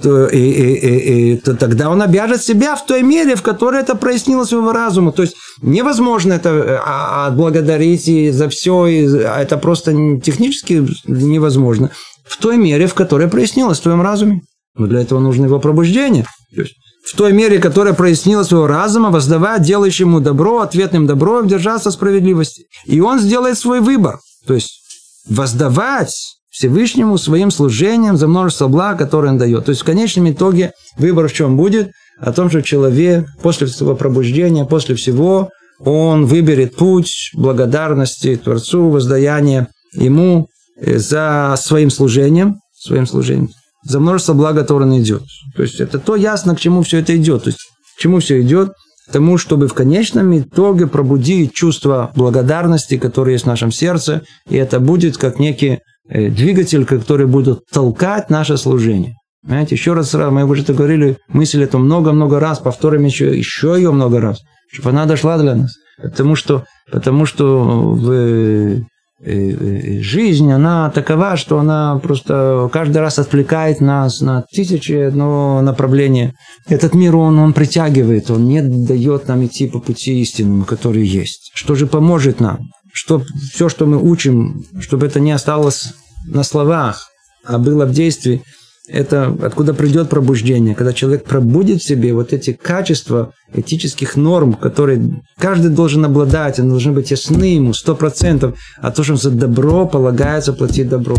то, и, и, и, и, то тогда он обяжет себя в той мере, в которой это прояснилось его разуму. То есть невозможно это а, отблагодарить и за все, и, а это просто технически невозможно. В той мере, в которой прояснилось в твоем разуме. Но для этого нужно его пробуждение. То есть в той мере, которая прояснила своего разума, воздавая делающему добро, ответным добром, держаться справедливости. И он сделает свой выбор. То есть воздавать Всевышнему своим служением за множество благ, которые он дает. То есть в конечном итоге выбор в чем будет? О том, что человек после своего пробуждения, после всего, он выберет путь благодарности Творцу, воздаяния ему э, за своим служением, своим служением за множество благ, которые он идет. То есть это то ясно, к чему все это идет. То есть к чему все идет? К тому, чтобы в конечном итоге пробудить чувство благодарности, которое есть в нашем сердце, и это будет как некий двигатель, который будет толкать наше служение. Понимаете, еще раз, мы уже это говорили, мысль эту много-много раз, повторим еще, еще ее много раз, чтобы она дошла для нас. Потому что, потому что в жизнь, она такова, что она просто каждый раз отвлекает нас на тысячи одно направление. Этот мир, он, он притягивает, он не дает нам идти по пути истинному, который есть. Что же поможет нам? Что все, что мы учим, чтобы это не осталось на словах, а было в действии – это откуда придет пробуждение, когда человек пробудит в себе вот эти качества этических норм, которые каждый должен обладать, они должны быть ясны ему, сто процентов, а то, что за добро полагается платить добро.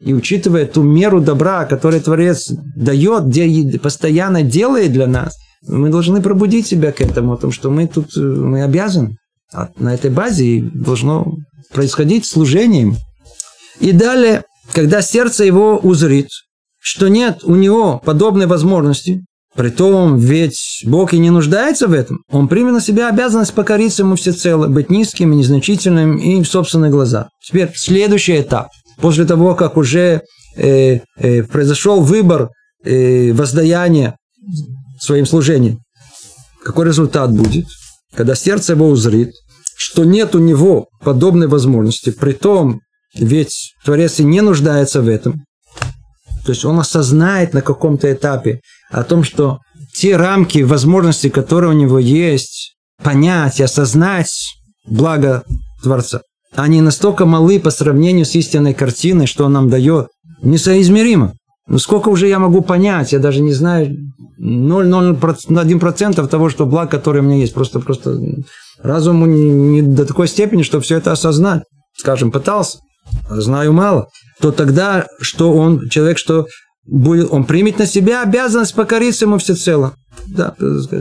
И учитывая ту меру добра, которую Творец дает, где постоянно делает для нас, мы должны пробудить себя к этому, о том, что мы тут мы обязаны. А на этой базе должно происходить служение. И далее, когда сердце его узрит, что нет у него подобной возможности, Притом, ведь Бог и не нуждается в этом. Он примет на себя обязанность покориться ему всецело, быть низким и незначительным и в собственных глазах. Теперь следующий этап. После того, как уже э, э, произошел выбор э, воздаяния своим служением, какой результат будет? Когда сердце его узрит, что нет у него подобной возможности, притом, ведь Творец и не нуждается в этом, то есть он осознает на каком-то этапе о том, что те рамки, возможности, которые у него есть, понять и осознать благо Творца, они настолько малы по сравнению с истинной картиной, что он нам дает, несоизмеримо. Ну сколько уже я могу понять, я даже не знаю 0,01% того, что благ, которое у меня есть. Просто, просто разуму не, до такой степени, что все это осознать. Скажем, пытался, знаю мало то тогда что он, человек, что будет, он примет на себя обязанность покориться ему всецело. Да,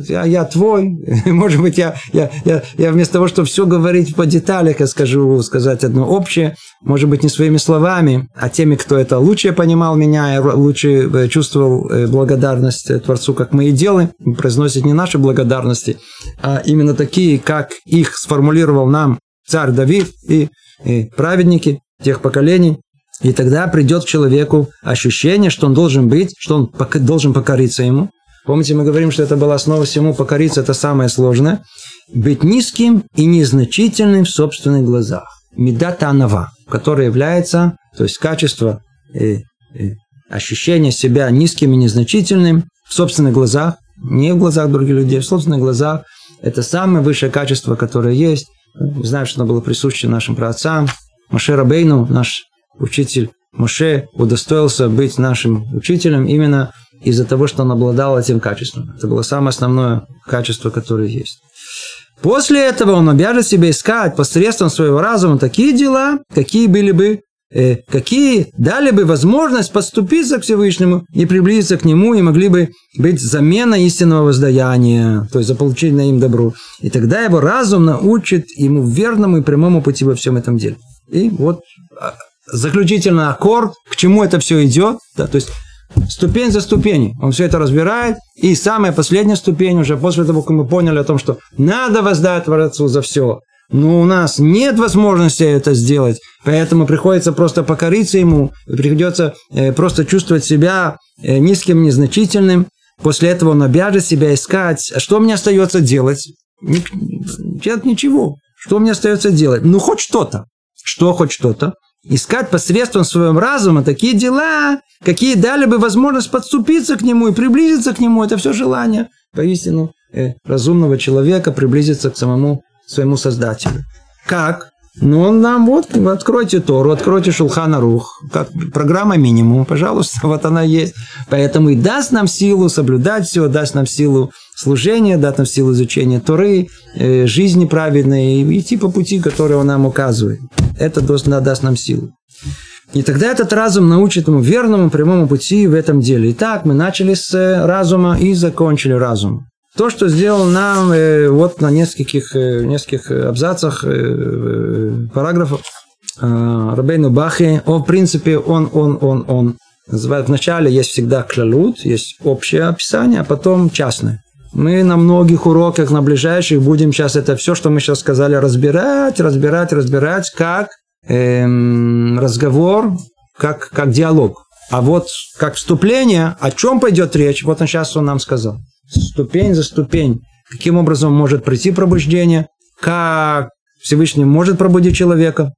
я, я твой, *laughs* может быть, я, я, я, я вместо того, чтобы все говорить по деталях, я скажу, сказать одно общее, может быть, не своими словами, а теми, кто это лучше понимал меня, лучше э, чувствовал э, благодарность Творцу, как мы и делаем, произносит не наши благодарности, а именно такие, как их сформулировал нам царь Давид и, и праведники тех поколений, И тогда придет к человеку ощущение, что он должен быть, что он должен покориться ему. Помните, мы говорим, что это была основа всему, покориться это самое сложное. Быть низким и незначительным в собственных глазах. Медата анава, которая является, то есть качество э, э, ощущения себя низким и незначительным в собственных глазах, не в глазах других людей, в собственных глазах. Это самое высшее качество, которое есть. Мы знаем, что оно было присуще нашим праотцам. Маше Рабейну, наш учитель Моше, удостоился быть нашим учителем именно из-за того, что он обладал этим качеством. Это было самое основное качество, которое есть. После этого он обяжет себя искать посредством своего разума такие дела, какие были бы э, какие дали бы возможность подступиться к Всевышнему и приблизиться к Нему, и могли бы быть замена истинного воздаяния, то есть за получение им добру. И тогда его разум научит ему верному и прямому пути во всем этом деле. И вот а, заключительный аккорд, к чему это все идет, да, то есть ступень за ступенью. Он все это разбирает. И самая последняя ступень уже после того, как мы поняли о том, что надо воздать Творцу за все. Но у нас нет возможности это сделать, поэтому приходится просто покориться ему, придется э, просто чувствовать себя э, низким, незначительным. После этого он обяжет себя искать. А что мне остается делать? Делать ничего. Что мне остается делать? Ну, хоть что-то. Что хоть что-то? искать посредством своего разума такие дела, какие дали бы возможность подступиться к нему и приблизиться к нему. Это все желание поистину э, разумного человека приблизиться к самому своему Создателю. Как? Ну, он нам вот, откройте Тору, откройте Шулхана Рух, как программа минимум, пожалуйста, *laughs* вот она есть. Поэтому и даст нам силу соблюдать все, даст нам силу служения, даст нам силу изучения Торы, э, жизни праведной, и идти по пути, который он нам указывает. Это даст, даст нам силу. И тогда этот разум научит ему верному прямому пути в этом деле. Итак, мы начали с э, разума и закончили разум. То, что сделал нам э, вот на нескольких, э, нескольких абзацах, э, э параграфов, э, Рабейну Бахи, он, в принципе, он, он, он, он. Называют, вначале есть всегда клалут, есть общее описание, а потом частное. Мы на многих уроках, на ближайших будем сейчас это все, что мы сейчас сказали, разбирать, разбирать, разбирать, как эм, разговор, как, как диалог. А вот как вступление, о чем пойдет речь, вот он сейчас он нам сказал ступень за ступень, каким образом может прийти пробуждение, как Всевышний может пробудить человека,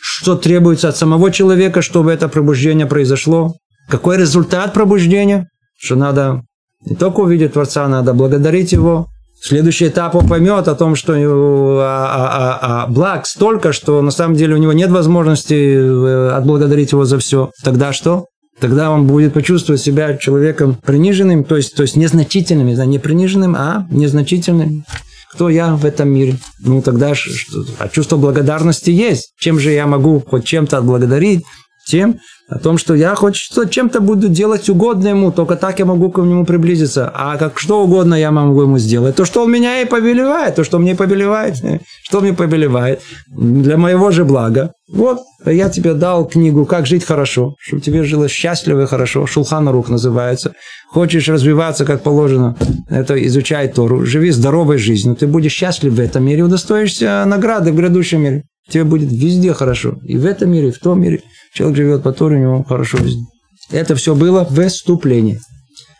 что требуется от самого человека, чтобы это пробуждение произошло, какой результат пробуждения, что надо не только увидеть Творца, надо благодарить Его. Следующий этап он поймет о том, что а, а, а, а, благ столько, что на самом деле у него нет возможности э, отблагодарить его за все. Тогда что? Тогда он будет почувствовать себя человеком приниженным, то есть, то есть незначительным, не приниженным, а незначительным. Кто я в этом мире? Ну, тогда что, а чувство благодарности есть. Чем же я могу хоть чем-то отблагодарить? Тем, о том, что я хоть что чем-то буду делать угодно ему, только так я могу к нему приблизиться. А как что угодно я могу ему сделать. То, что он меня и повелевает, то, что мне повелевает, *laughs* что мне повелевает, для моего же блага. Вот, я тебе дал книгу «Как жить хорошо», чтобы тебе жилось счастливо и хорошо. Шулхан Рух называется. Хочешь развиваться как положено, это изучай Тору. Живи здоровой жизнью, ты будешь счастлив в этом мире, удостоишься награды в грядущем мире. Тебе будет везде хорошо. И в этом мире, и в том мире. Человек живет по Торе, у него хорошо везде. Это все было в вступлении.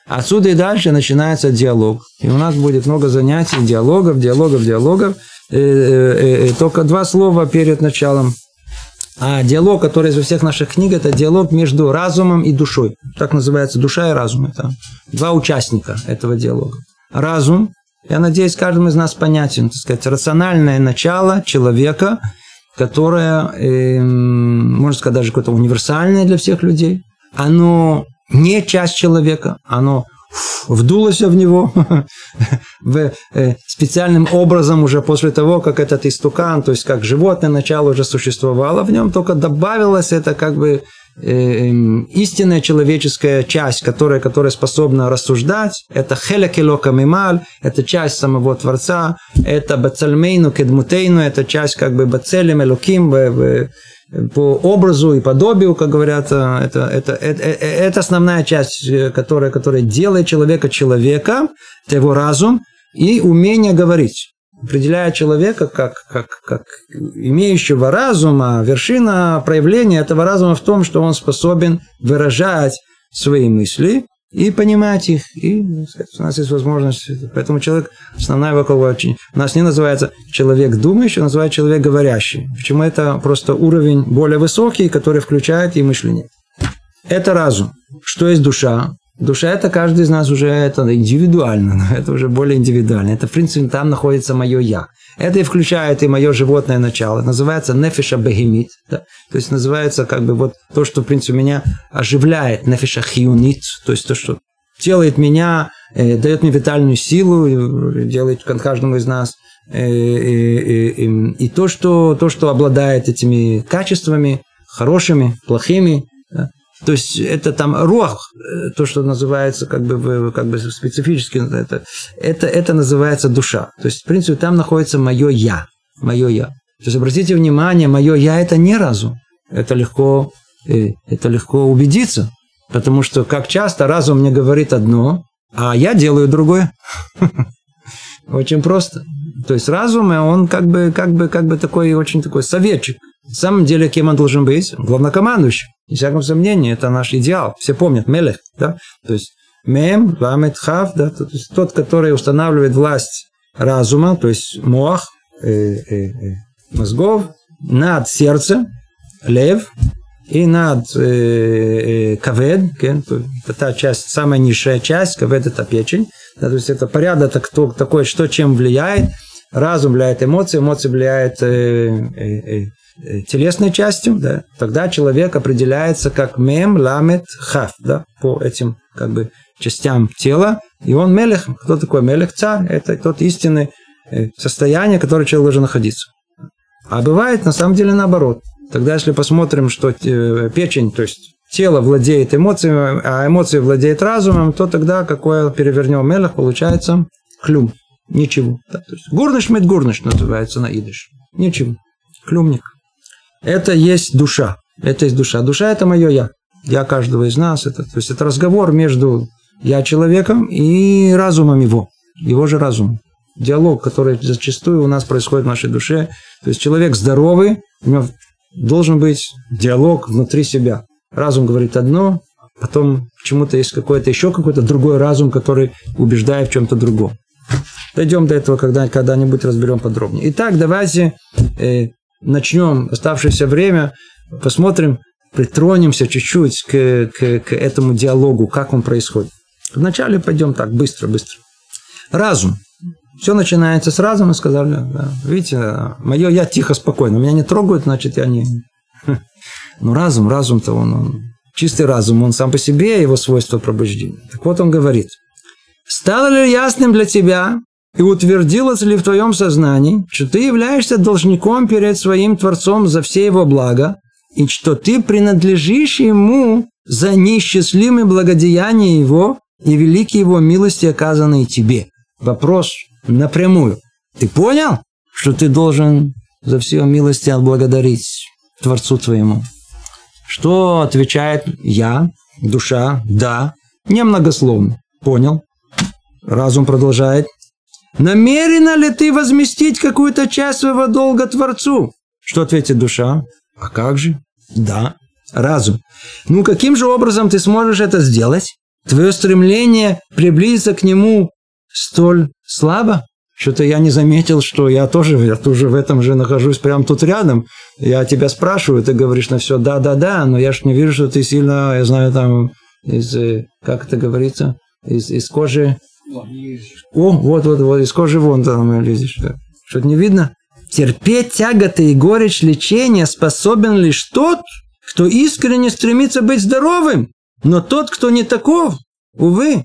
Отсюда и дальше начинается диалог. И у нас будет много занятий, диалогов, диалогов, диалогов. Э, э, э, только два слова перед началом. А диалог, который из всех наших книг, это диалог между разумом и душой. Так называется душа и разум. Это два участника этого диалога. Разум, я надеюсь, каждому из нас понятен, так сказать, рациональное начало человека – которое, э, можно сказать, даже какое-то универсальное для всех людей. Оно не часть человека, оно вдулось в него *laughs* э, специальным образом уже после того, как этот истукан, то есть как животное начало уже существовало в нем, только добавилось это как бы эм, истинная человеческая часть, которая, которая способна рассуждать, это хелекелока мималь, это часть самого Творца, это бацальмейну кедмутейну, это часть как бы бацелем элоким, по образу и подобию, как говорят, э, это, это, это, э, это основная часть, которая, которая делает человека человека, это его разум и умение говорить. Определяет человека как, как, как имеющего разума. Вершина проявления этого разума в том, что он способен выражать свои мысли и понимать их. И сказать, у нас есть возможность. Поэтому человек, основная вокруг очень... У нас не называется человек думающий, а называется человек говорящий. Почему это просто уровень более высокий, который включает и мышление. Это разум. Что есть душа? Душа это каждый из нас уже это индивидуально, это уже более индивидуально. Это, в принципе, там находится мое я. Это и включает и мое животное начало. Называется нефиша бегемит. Да? То есть называется как бы вот то, что, в принципе, меня оживляет. Нефиша хиунит. То есть то, что делает меня, э, дает мне витальную силу, делает каждому из нас. Э, э, э, и то что, то, что обладает этими качествами, хорошими, плохими, да? То есть это там рух, э, то, что называется как бы, как бы специфически, это, это, это называется душа. То есть, в принципе, там находится мое я. Мое я. То есть, обратите внимание, мое я это не разум. Это легко, э, это легко убедиться. Потому что как часто разум мне говорит одно, а я делаю другое. *laughs* Очень просто. То есть разум, он как бы, как бы, как бы такой, очень такой советчик. На самом деле, кем он должен быть? Главнокомандующий. Не всяком сомнении, это наш идеал. Все помнят, Мелех, да? То есть Мем, Ламет, Хав, да? То есть тот, который устанавливает власть разума, то есть Моах, э, э, э, мозгов, над сердцем, Лев, и над э, э, кавед, это та часть, самая низшая часть, кавед это печень, да, то есть это порядок так, такой, что чем влияет, разум влияет эмоции, эмоции влияют э, э, э, телесной частью, да, тогда человек определяется как мем, ламет, хав, да, по этим как бы частям тела, и он мелех. Кто такой мелех? Царь. Это тот истинный состояние, в котором человек должен находиться. А бывает на самом деле наоборот. Тогда, если посмотрим, что печень, то есть тело владеет эмоциями, а эмоции владеет разумом, то тогда какое перевернем мелех, получается клюм. Ничего. Да, то есть гурныш мед гурныш называется на идыш. Ничего. Клюмник. Это есть душа. Это есть душа. Душа – это мое «я». Я каждого из нас. Это, то есть это разговор между я человеком и разумом его. Его же разум. Диалог, который зачастую у нас происходит в нашей душе. То есть человек здоровый, у него должен быть диалог внутри себя. Разум говорит одно, потом почему-то есть какой-то еще какой-то другой разум, который убеждает в чем-то другом. Дойдем до этого когда, когда-нибудь разберем подробнее. Итак, давайте э, начнем оставшееся время, посмотрим, притронемся чуть-чуть к, к, к этому диалогу, как он происходит. Вначале пойдем так, быстро-быстро. Разум. Все начинается с разума, сказали. Да. Видите, мое я тихо, спокойно. Меня не трогают, значит, я не... *laughs* Ну, разум, разум-то он, он чистый разум, он сам по себе, его свойство пробуждения. Так вот он говорит. Стало ли ясным для тебя, и утвердилось ли в твоем сознании, что ты являешься должником перед своим Творцом за все его блага, и что ты принадлежишь ему за неисчислимые благодеяния его и великие его милости, оказанные тебе. Вопрос напрямую. Ты понял, что ты должен за все милости отблагодарить Творцу твоему? Что отвечает я, душа, да, немногословно. Понял. Разум продолжает. Намерена ли ты возместить какую-то часть своего долга Творцу? Что ответит душа? А как же? Да, разум. Ну, каким же образом ты сможешь это сделать? Твое стремление приблизиться к нему столь слабо? Что-то я не заметил, что я тоже, я тоже в этом же нахожусь прямо тут рядом. Я тебя спрашиваю, ты говоришь на все да-да-да, но я ж не вижу, что ты сильно, я знаю, там, из, э, как это говорится, из, из кожи о, вот, вот, вот, из кожи вон там лезешь. Что-то не видно? Терпеть тяготы и горечь лечения способен лишь тот, кто искренне стремится быть здоровым. Но тот, кто не таков, увы,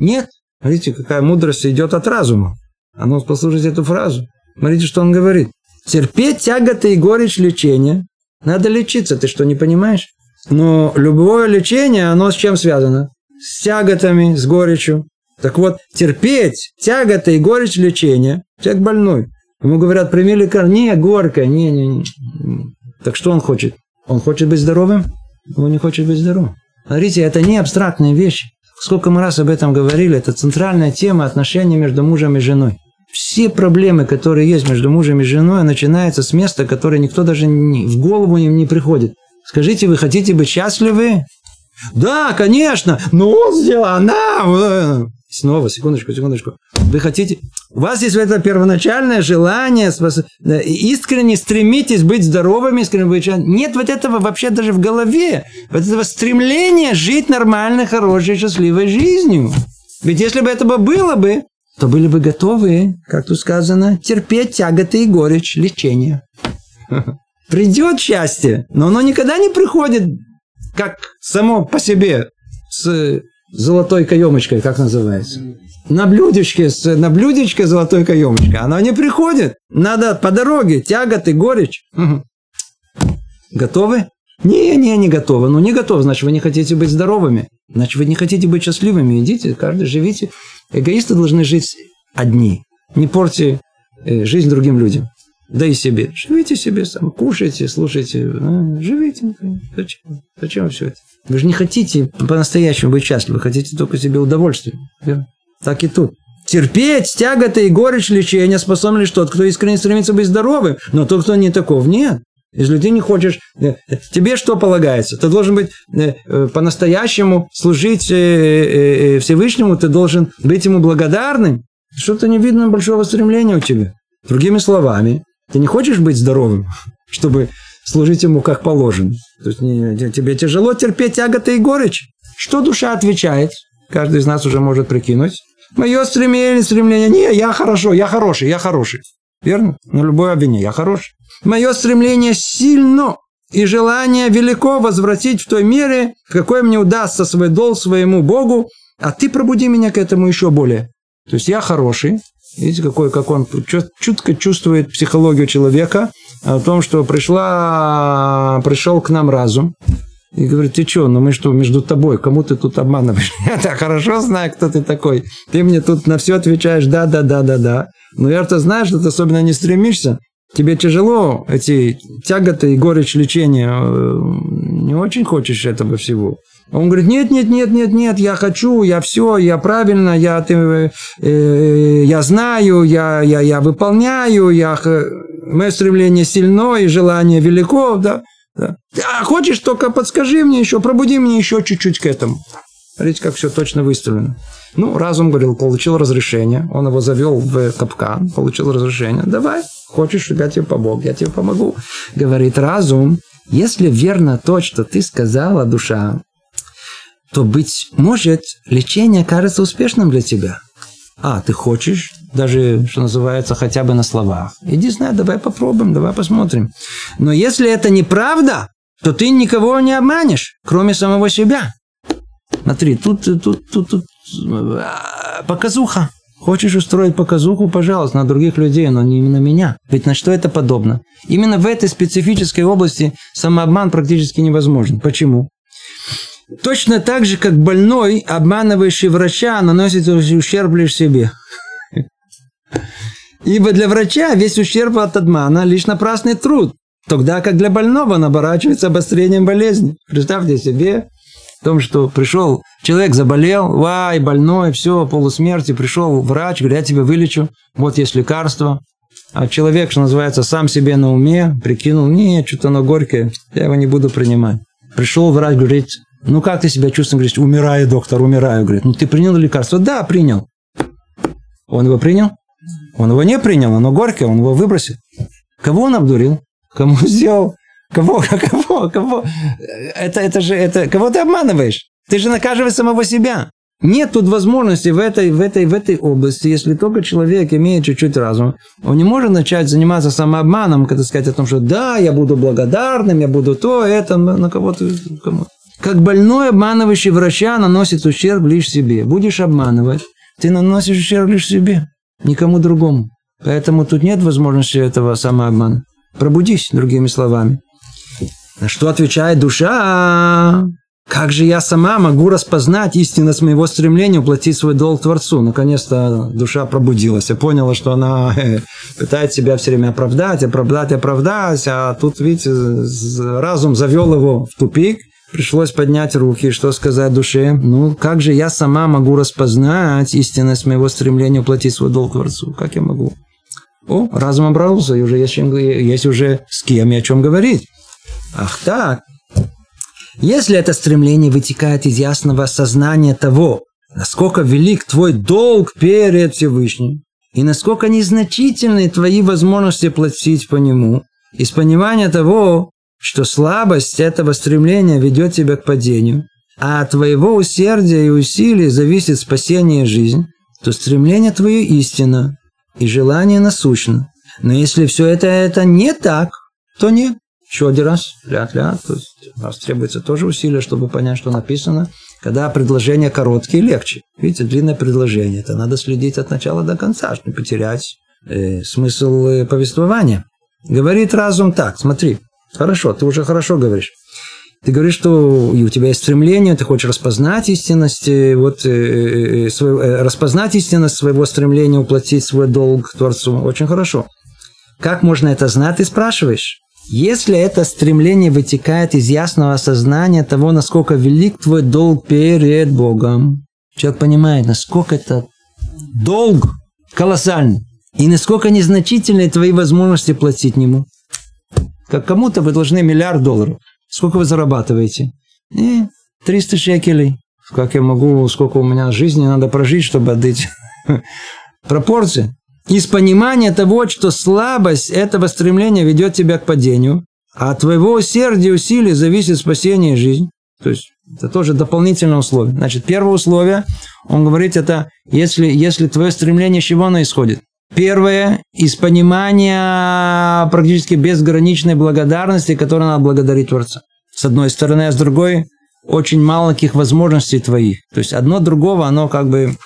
нет. Смотрите, какая мудрость идет от разума. А ну, послушайте эту фразу. Смотрите, что он говорит. Терпеть тяготы и горечь лечения. Надо лечиться, ты что, не понимаешь? Но любое лечение, оно с чем связано? С тяготами, с горечью. Так вот, терпеть тяготы и горечь лечения, человек больной. Ему говорят, прими лекарство. Не, горько, не, не, не. Так что он хочет? Он хочет быть здоровым? Он не хочет быть здоровым. Смотрите, это не абстрактные вещи. Сколько мы раз об этом говорили, это центральная тема отношений между мужем и женой. Все проблемы, которые есть между мужем и женой, начинаются с места, которое никто даже не, в голову им не приходит. Скажите, вы хотите быть счастливы? Да, конечно, но она... Снова, секундочку, секундочку. Вы хотите... У вас есть это первоначальное желание, искренне стремитесь быть здоровыми, искренне быть... Нет вот этого вообще даже в голове. Вот этого стремления жить нормальной, хорошей, счастливой жизнью. Ведь если бы этого было бы, то были бы готовы, как тут сказано, терпеть тяготы и горечь лечения. *laughs* Придет счастье, но оно никогда не приходит как само по себе с золотой каемочкой, как называется. На блюдечке, на блюдечке золотой каемочкой. Оно не приходит. Надо по дороге, тяготы, горечь. Готовы? Не, не, не готовы. Ну, не готовы, значит, вы не хотите быть здоровыми. Значит, вы не хотите быть счастливыми. Идите, каждый живите. Эгоисты должны жить одни. Не порти э, жизнь другим людям. Да и себе. Живите себе сам, кушайте, слушайте. А, живите. Зачем? Зачем все это? Вы же не хотите по-настоящему быть счастливы, хотите только себе удовольствие. Верно? Так и тут. Терпеть тяготы и горечь лечения способен лишь тот, кто искренне стремится быть здоровым. Но тот, кто не таков, нет. Если ты не хочешь, э, тебе что полагается? Ты должен быть э, э, по-настоящему служить Всевышнему, ты должен быть ему благодарным. Что-то не видно большого стремления у тебя. Другими словами, ты не хочешь быть здоровым, чтобы служить ему как положено. То есть не, тебе тяжело терпеть тяготы и горечь. Что душа отвечает? Каждый из нас уже может прикинуть. Мое стремление, стремление, не, я хорошо, я хороший, я хороший. Верно? На любое обвинение, я хороший. Мое стремление сильно и желание велико возвратить в той мере, в какой мне удастся свой долг своему Богу, а ты пробуди меня к этому еще более. То есть я хороший, Видите, какой, как он чутко чувствует психологию человека о том, что пришла, пришел к нам разум. И говорит, ты что, ну мы что, между тобой, кому ты тут обманываешь? *laughs* Я так хорошо знаю, кто ты такой. Ты мне тут на все отвечаешь, да, да, да, да, да. Но я-то знаю, что ты особенно не стремишься. Тебе тяжело эти тяготы и горечь лечения. Э, не очень хочешь этого всего. Он говорит, нет, нет, нет, нет, нет, я хочу, я все, я правильно, я, ты, э, я знаю, я, я, я выполняю, я, мое стремление сильно и желание велико, да, да. А хочешь, только подскажи мне еще, пробуди мне еще чуть-чуть к этому. Смотрите, как все точно выставлено. Ну, разум говорил, получил разрешение, он его завел в капкан, получил разрешение, давай, хочешь, я тебе помог, я тебе помогу. Говорит разум, если верно то, что ты сказала, душа, то, быть может, лечение кажется успешным для тебя. А, ты хочешь, даже, что называется, хотя бы на словах. Иди знай, давай попробуем, давай посмотрим. Но если это неправда, то ты никого не обманешь, кроме самого себя. Смотри, тут, тут, тут, тут а, показуха. Хочешь устроить показуху, пожалуйста, на других людей, но не на меня. Ведь на что это подобно? Именно в этой специфической области самообман практически невозможен. Почему? Точно так же, как больной, обманывающий врача, наносит ущерб лишь себе. Ибо для врача весь ущерб от обмана лишь напрасный труд, тогда как для больного он оборачивается обострением болезни. Представьте себе, в том, что пришел человек, заболел, вай, больной, все, полусмерти, пришел врач, говорит, я тебя вылечу, вот есть лекарство. А человек, что называется, сам себе на уме, прикинул, не, что-то оно горькое, я его не буду принимать. Пришел врач, говорит, ну, как ты себя чувствуешь? Говорит, умираю, доктор, умираю. Говорит, ну, ты принял лекарство? Да, принял. Он его принял? Он его не принял, оно горькое, он его выбросил. Кого он обдурил? Кому *laughs* сделал? Кого, кого, кого? Это, это же, это, кого ты обманываешь? Ты же наказываешь самого себя. Нет тут возможности в этой, в, этой, в этой области, если только человек имеет чуть-чуть разума, он не может начать заниматься самообманом, когда сказать о том, что да, я буду благодарным, я буду то, это, на кого-то, кому как больной, обманывающий врача, наносит ущерб лишь себе. Будешь обманывать, ты наносишь ущерб лишь себе, никому другому. Поэтому тут нет возможности этого самообмана. Пробудись, другими словами. На что отвечает душа? Как же я сама могу распознать истинность моего стремления уплатить свой долг Творцу? Наконец-то душа пробудилась и поняла, что она э, пытается себя все время оправдать, оправдать, оправдать. А тут, видите, разум завел его в тупик – пришлось поднять руки, что сказать душе. Ну, как же я сама могу распознать истинность моего стремления уплатить свой долг Творцу? Как я могу? О, разум обрался, и уже есть, чем, есть уже с кем и о чем говорить. Ах так. Если это стремление вытекает из ясного сознания того, насколько велик твой долг перед Всевышним, и насколько незначительны твои возможности платить по нему, из понимания того, что слабость этого стремления ведет тебя к падению, а от твоего усердия и усилий зависит спасение и жизнь, то стремление твое истина, и желание насущно. Но если все это, это не так, то нет. Еще один раз, ля-ля, то есть у нас требуется тоже усилие, чтобы понять, что написано. Когда предложения короткие, легче. Видите, длинное предложение, это надо следить от начала до конца, чтобы не потерять э, смысл э, повествования. Говорит разум так, смотри, хорошо, ты уже хорошо говоришь. Ты говоришь, что у тебя есть стремление, ты хочешь распознать истинность, вот, э, э, свой, э, распознать истинность своего стремления уплатить свой долг Творцу. Очень хорошо. Как можно это знать, ты спрашиваешь. Если это стремление вытекает из ясного осознания того, насколько велик твой долг перед Богом, человек понимает, насколько это долг колоссальный, и насколько незначительны твои возможности платить Нему. Как кому-то вы должны миллиард долларов. Сколько вы зарабатываете? И 300 шекелей. Как я могу, сколько у меня жизни надо прожить, чтобы отдать *laughs* пропорции из понимания того, что слабость этого стремления ведет тебя к падению, а от твоего усердия и усилий зависит спасение и жизнь. То есть это тоже дополнительное условие. Значит, первое условие, он говорит, это если, если твое стремление, с чего оно исходит? Первое, из понимания практически безграничной благодарности, которой надо благодарить Творца. С одной стороны, а с другой, очень маленьких возможностей твоих. То есть одно другого, оно как бы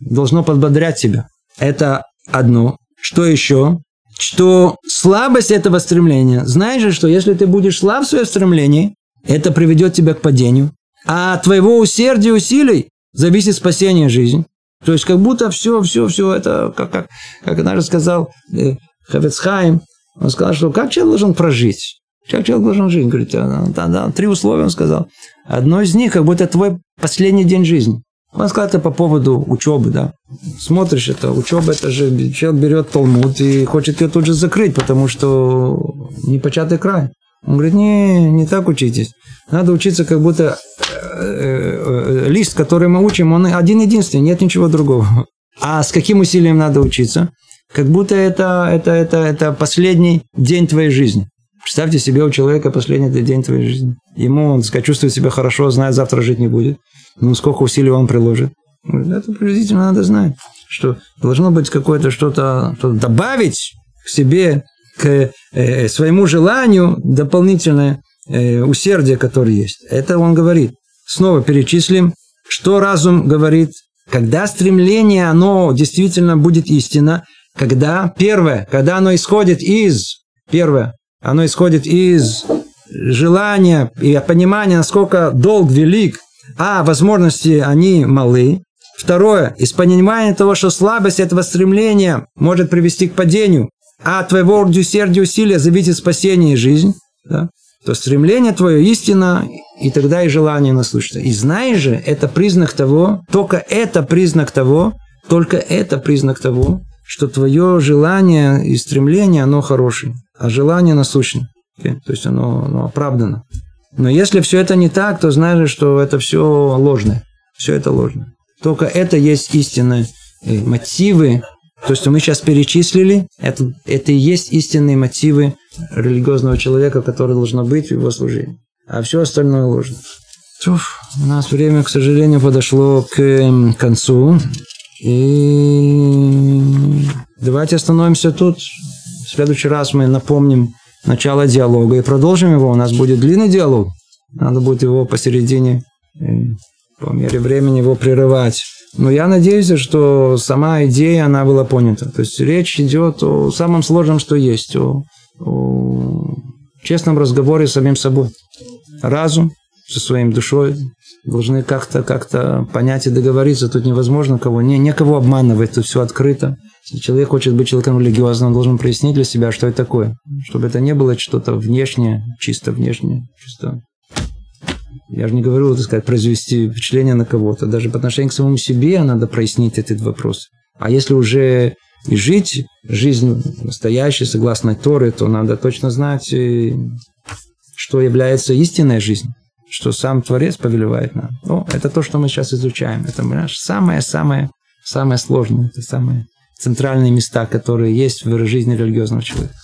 должно подбодрять тебя. Это одно. Что еще? Что слабость этого стремления. Знаешь же, что если ты будешь слаб в своем стремлении, это приведет тебя к падению. А от твоего усердия и усилий зависит спасение жизни. То есть как будто все, все, все это, как, как, как однажды сказал э, Хавецхайм, он сказал, что как человек должен прожить? Как человек должен жить? Говорит, да, да, три условия он сказал. Одно из них, как будто твой последний день жизни. Он сказал это по поводу учебы, да. Смотришь, это учеба, это же человек берет Талмуд и хочет ее тут же закрыть, потому что непочатый край. Он говорит, не, не так учитесь. Надо учиться, как будто э, э, э, лист, который мы учим, он один-единственный, нет ничего другого. А с каким усилием надо учиться? Как будто это, это, это, это последний день твоей жизни. Представьте себе, у человека последний день твоей жизни. Ему, он сказать, чувствует себя хорошо, знает, завтра жить не будет. Ну, сколько усилий он приложит. Это приблизительно надо знать, что должно быть какое-то что-то, что добавить к себе, к э, своему желанию дополнительное э, усердие, которое есть. Это он говорит. Снова перечислим, что разум говорит. Когда стремление, оно действительно будет истина, когда, первое, когда оно исходит из, первое, оно исходит из желания и понимания, насколько долг велик, а возможности они малы. Второе, из понимания того, что слабость этого стремления может привести к падению, а от твоего усердия усилия зависит спасение и жизнь, да? то стремление твое истина, и тогда и желание наслушаться. И знаешь же, это признак того, только это признак того, только это признак того, что твое желание и стремление, оно хорошее а желание насущно. Okay? То есть оно, оно оправдано. Но если все это не так, то знаешь, что это все ложное. Все это ложно. Только это есть истинные э, мотивы. То, что мы сейчас перечислили, это, это и есть истинные мотивы религиозного человека, который должно быть в его служении. А все остальное ложно. Туф, у нас время, к сожалению, подошло к эм, концу. И давайте остановимся тут. В следующий раз мы напомним начало диалога и продолжим его. У нас будет длинный диалог. Надо будет его посередине, э, по мере времени его прерывать. Но я надеюсь, что сама идея, она была понята. То есть речь идет о самом сложном, что есть. О, о честном разговоре с самим собой. Разум со своим душой должны как-то как понять и договориться. Тут невозможно кого, не, некого обманывать, тут все открыто. Если человек хочет быть человеком религиозным, он должен прояснить для себя, что это такое. Чтобы это не было что-то внешнее, чисто внешнее, чисто Я же не говорю, так сказать, произвести впечатление на кого-то. Даже по отношению к самому себе надо прояснить этот вопрос. А если уже и жить жизнь настоящей, согласно Торе, то надо точно знать, э, что является истинной жизнью, что сам Творец повелевает нам. Ну, это то, что мы сейчас изучаем. Это, самое-самое самое сложное, это самые центральные места, которые есть в жизни религиозного человека.